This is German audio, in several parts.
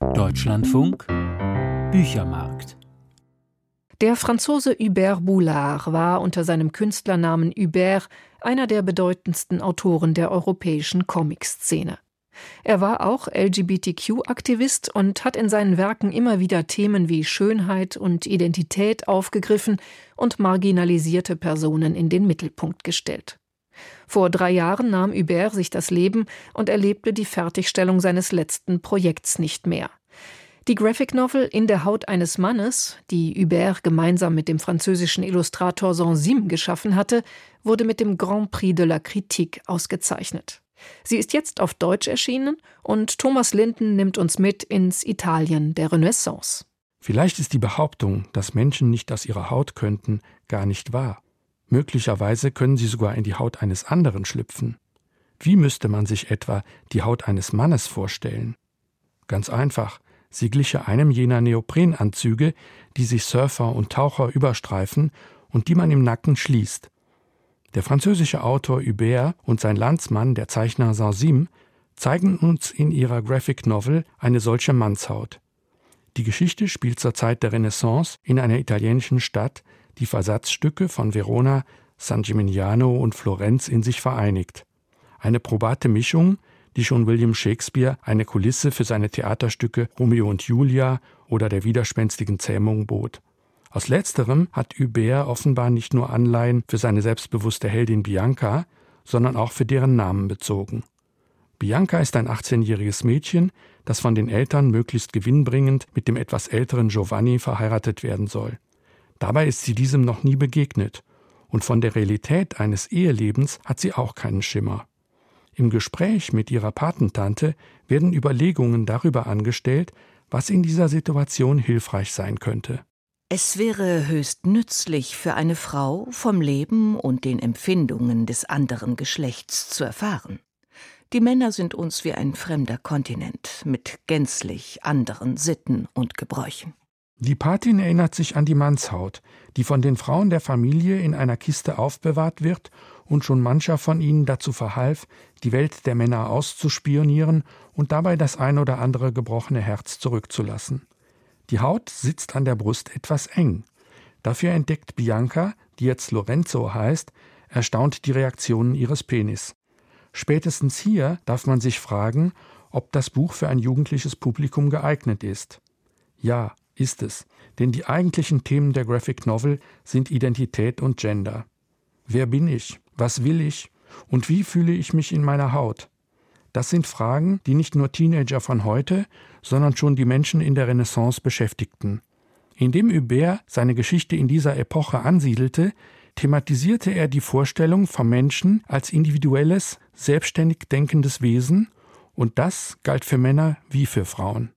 Deutschlandfunk Büchermarkt der Franzose Hubert Boulard war unter seinem Künstlernamen Hubert einer der bedeutendsten Autoren der europäischen Comic-Szene. Er war auch LGBTQ-Aktivist und hat in seinen Werken immer wieder Themen wie Schönheit und Identität aufgegriffen und marginalisierte Personen in den Mittelpunkt gestellt. Vor drei Jahren nahm Hubert sich das Leben und erlebte die Fertigstellung seines letzten Projekts nicht mehr. Die Graphic Novel In der Haut eines Mannes, die Hubert gemeinsam mit dem französischen Illustrator Sansim geschaffen hatte, wurde mit dem Grand Prix de la Critique ausgezeichnet. Sie ist jetzt auf Deutsch erschienen und Thomas Linden nimmt uns mit ins Italien der Renaissance. Vielleicht ist die Behauptung, dass Menschen nicht aus ihrer Haut könnten, gar nicht wahr. Möglicherweise können sie sogar in die Haut eines anderen schlüpfen. Wie müsste man sich etwa die Haut eines Mannes vorstellen? Ganz einfach, Sie gliche einem jener Neoprenanzüge, die sich Surfer und Taucher überstreifen und die man im Nacken schließt. Der französische Autor Hubert und sein Landsmann, der Zeichner Sansim, zeigen uns in ihrer Graphic Novel eine solche Mannshaut. Die Geschichte spielt zur Zeit der Renaissance in einer italienischen Stadt, die Versatzstücke von Verona, San Gimignano und Florenz in sich vereinigt. Eine probate Mischung, die schon William Shakespeare eine Kulisse für seine Theaterstücke Romeo und Julia oder der widerspenstigen Zähmung bot. Aus letzterem hat Hubert offenbar nicht nur Anleihen für seine selbstbewusste Heldin Bianca, sondern auch für deren Namen bezogen. Bianca ist ein 18-jähriges Mädchen, das von den Eltern möglichst gewinnbringend mit dem etwas älteren Giovanni verheiratet werden soll. Dabei ist sie diesem noch nie begegnet, und von der Realität eines Ehelebens hat sie auch keinen Schimmer. Im Gespräch mit ihrer Patentante werden Überlegungen darüber angestellt, was in dieser Situation hilfreich sein könnte. Es wäre höchst nützlich für eine Frau, vom Leben und den Empfindungen des anderen Geschlechts zu erfahren. Die Männer sind uns wie ein fremder Kontinent mit gänzlich anderen Sitten und Gebräuchen. Die Patin erinnert sich an die Mannshaut, die von den Frauen der Familie in einer Kiste aufbewahrt wird und schon mancher von ihnen dazu verhalf, die Welt der Männer auszuspionieren und dabei das ein oder andere gebrochene Herz zurückzulassen. Die Haut sitzt an der Brust etwas eng. Dafür entdeckt Bianca, die jetzt Lorenzo heißt, erstaunt die Reaktionen ihres Penis. Spätestens hier darf man sich fragen, ob das Buch für ein jugendliches Publikum geeignet ist. Ja, ist es, denn die eigentlichen Themen der Graphic Novel sind Identität und Gender. Wer bin ich? Was will ich? Und wie fühle ich mich in meiner Haut? Das sind Fragen, die nicht nur Teenager von heute, sondern schon die Menschen in der Renaissance beschäftigten. Indem Hubert seine Geschichte in dieser Epoche ansiedelte, thematisierte er die Vorstellung vom Menschen als individuelles, selbstständig denkendes Wesen, und das galt für Männer wie für Frauen.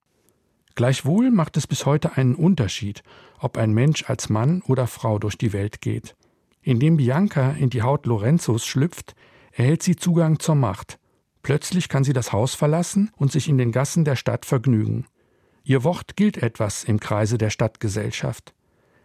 Gleichwohl macht es bis heute einen Unterschied, ob ein Mensch als Mann oder Frau durch die Welt geht. Indem Bianca in die Haut Lorenzos schlüpft, erhält sie Zugang zur Macht. Plötzlich kann sie das Haus verlassen und sich in den Gassen der Stadt vergnügen. Ihr Wort gilt etwas im Kreise der Stadtgesellschaft.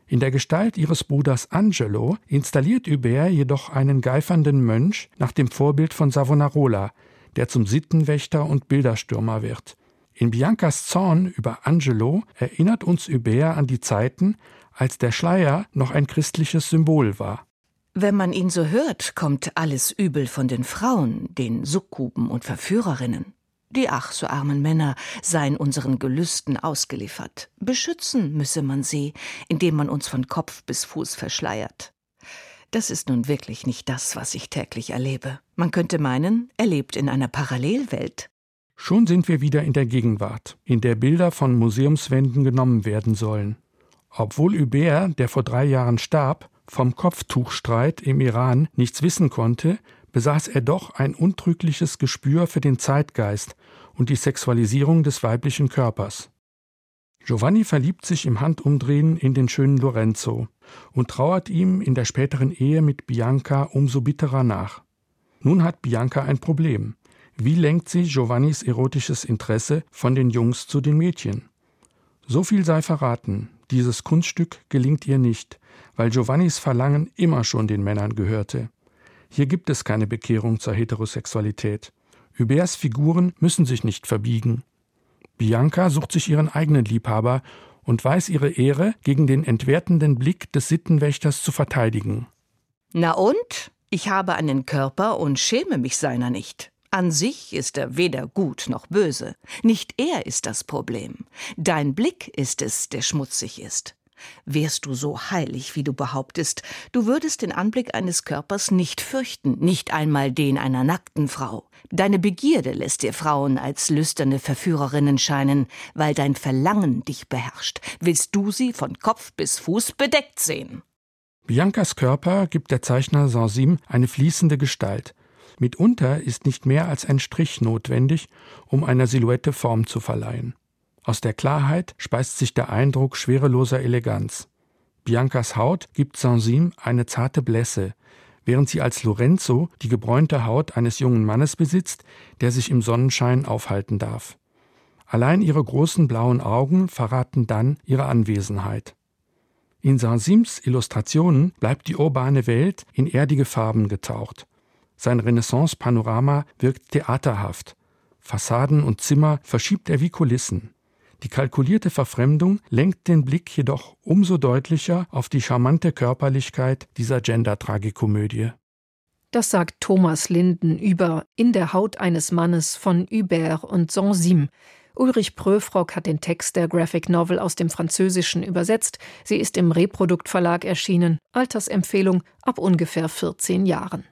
In der Gestalt ihres Bruders Angelo installiert Hubert jedoch einen geifernden Mönch nach dem Vorbild von Savonarola, der zum Sittenwächter und Bilderstürmer wird. In Biancas Zorn über Angelo erinnert uns Hubert an die Zeiten, als der Schleier noch ein christliches Symbol war. Wenn man ihn so hört, kommt alles übel von den Frauen, den Sukkuben und Verführerinnen. Die ach so armen Männer seien unseren Gelüsten ausgeliefert. Beschützen müsse man sie, indem man uns von Kopf bis Fuß verschleiert. Das ist nun wirklich nicht das, was ich täglich erlebe. Man könnte meinen, er lebt in einer Parallelwelt. Schon sind wir wieder in der Gegenwart, in der Bilder von Museumswänden genommen werden sollen. Obwohl Hubert, der vor drei Jahren starb, vom Kopftuchstreit im Iran nichts wissen konnte, besaß er doch ein untrügliches Gespür für den Zeitgeist und die Sexualisierung des weiblichen Körpers. Giovanni verliebt sich im Handumdrehen in den schönen Lorenzo und trauert ihm in der späteren Ehe mit Bianca umso bitterer nach. Nun hat Bianca ein Problem. Wie lenkt sie Giovannis erotisches Interesse von den Jungs zu den Mädchen? So viel sei verraten, dieses Kunststück gelingt ihr nicht, weil Giovannis Verlangen immer schon den Männern gehörte. Hier gibt es keine Bekehrung zur Heterosexualität. Huberts Figuren müssen sich nicht verbiegen. Bianca sucht sich ihren eigenen Liebhaber und weiß ihre Ehre gegen den entwertenden Blick des Sittenwächters zu verteidigen. Na und? Ich habe einen Körper und schäme mich seiner nicht. An sich ist er weder gut noch böse. Nicht er ist das Problem. Dein Blick ist es, der schmutzig ist. Wärst du so heilig, wie du behauptest, du würdest den Anblick eines Körpers nicht fürchten, nicht einmal den einer nackten Frau. Deine Begierde lässt dir Frauen als lüsterne Verführerinnen scheinen, weil dein Verlangen dich beherrscht. Willst du sie von Kopf bis Fuß bedeckt sehen? Biancas Körper gibt der Zeichner Sansim eine fließende Gestalt. Mitunter ist nicht mehr als ein Strich notwendig, um einer Silhouette Form zu verleihen. Aus der Klarheit speist sich der Eindruck schwereloser Eleganz. Biancas Haut gibt Sansim eine zarte Blässe, während sie als Lorenzo die gebräunte Haut eines jungen Mannes besitzt, der sich im Sonnenschein aufhalten darf. Allein ihre großen blauen Augen verraten dann ihre Anwesenheit. In Sansims Illustrationen bleibt die urbane Welt in erdige Farben getaucht. Sein Renaissance-Panorama wirkt theaterhaft. Fassaden und Zimmer verschiebt er wie Kulissen. Die kalkulierte Verfremdung lenkt den Blick jedoch umso deutlicher auf die charmante Körperlichkeit dieser Gender-Tragikomödie. Das sagt Thomas Linden über In der Haut eines Mannes von Hubert und Sansim. Ulrich Pröfrock hat den Text der Graphic Novel aus dem Französischen übersetzt. Sie ist im Reprodukt Verlag erschienen. Altersempfehlung ab ungefähr 14 Jahren.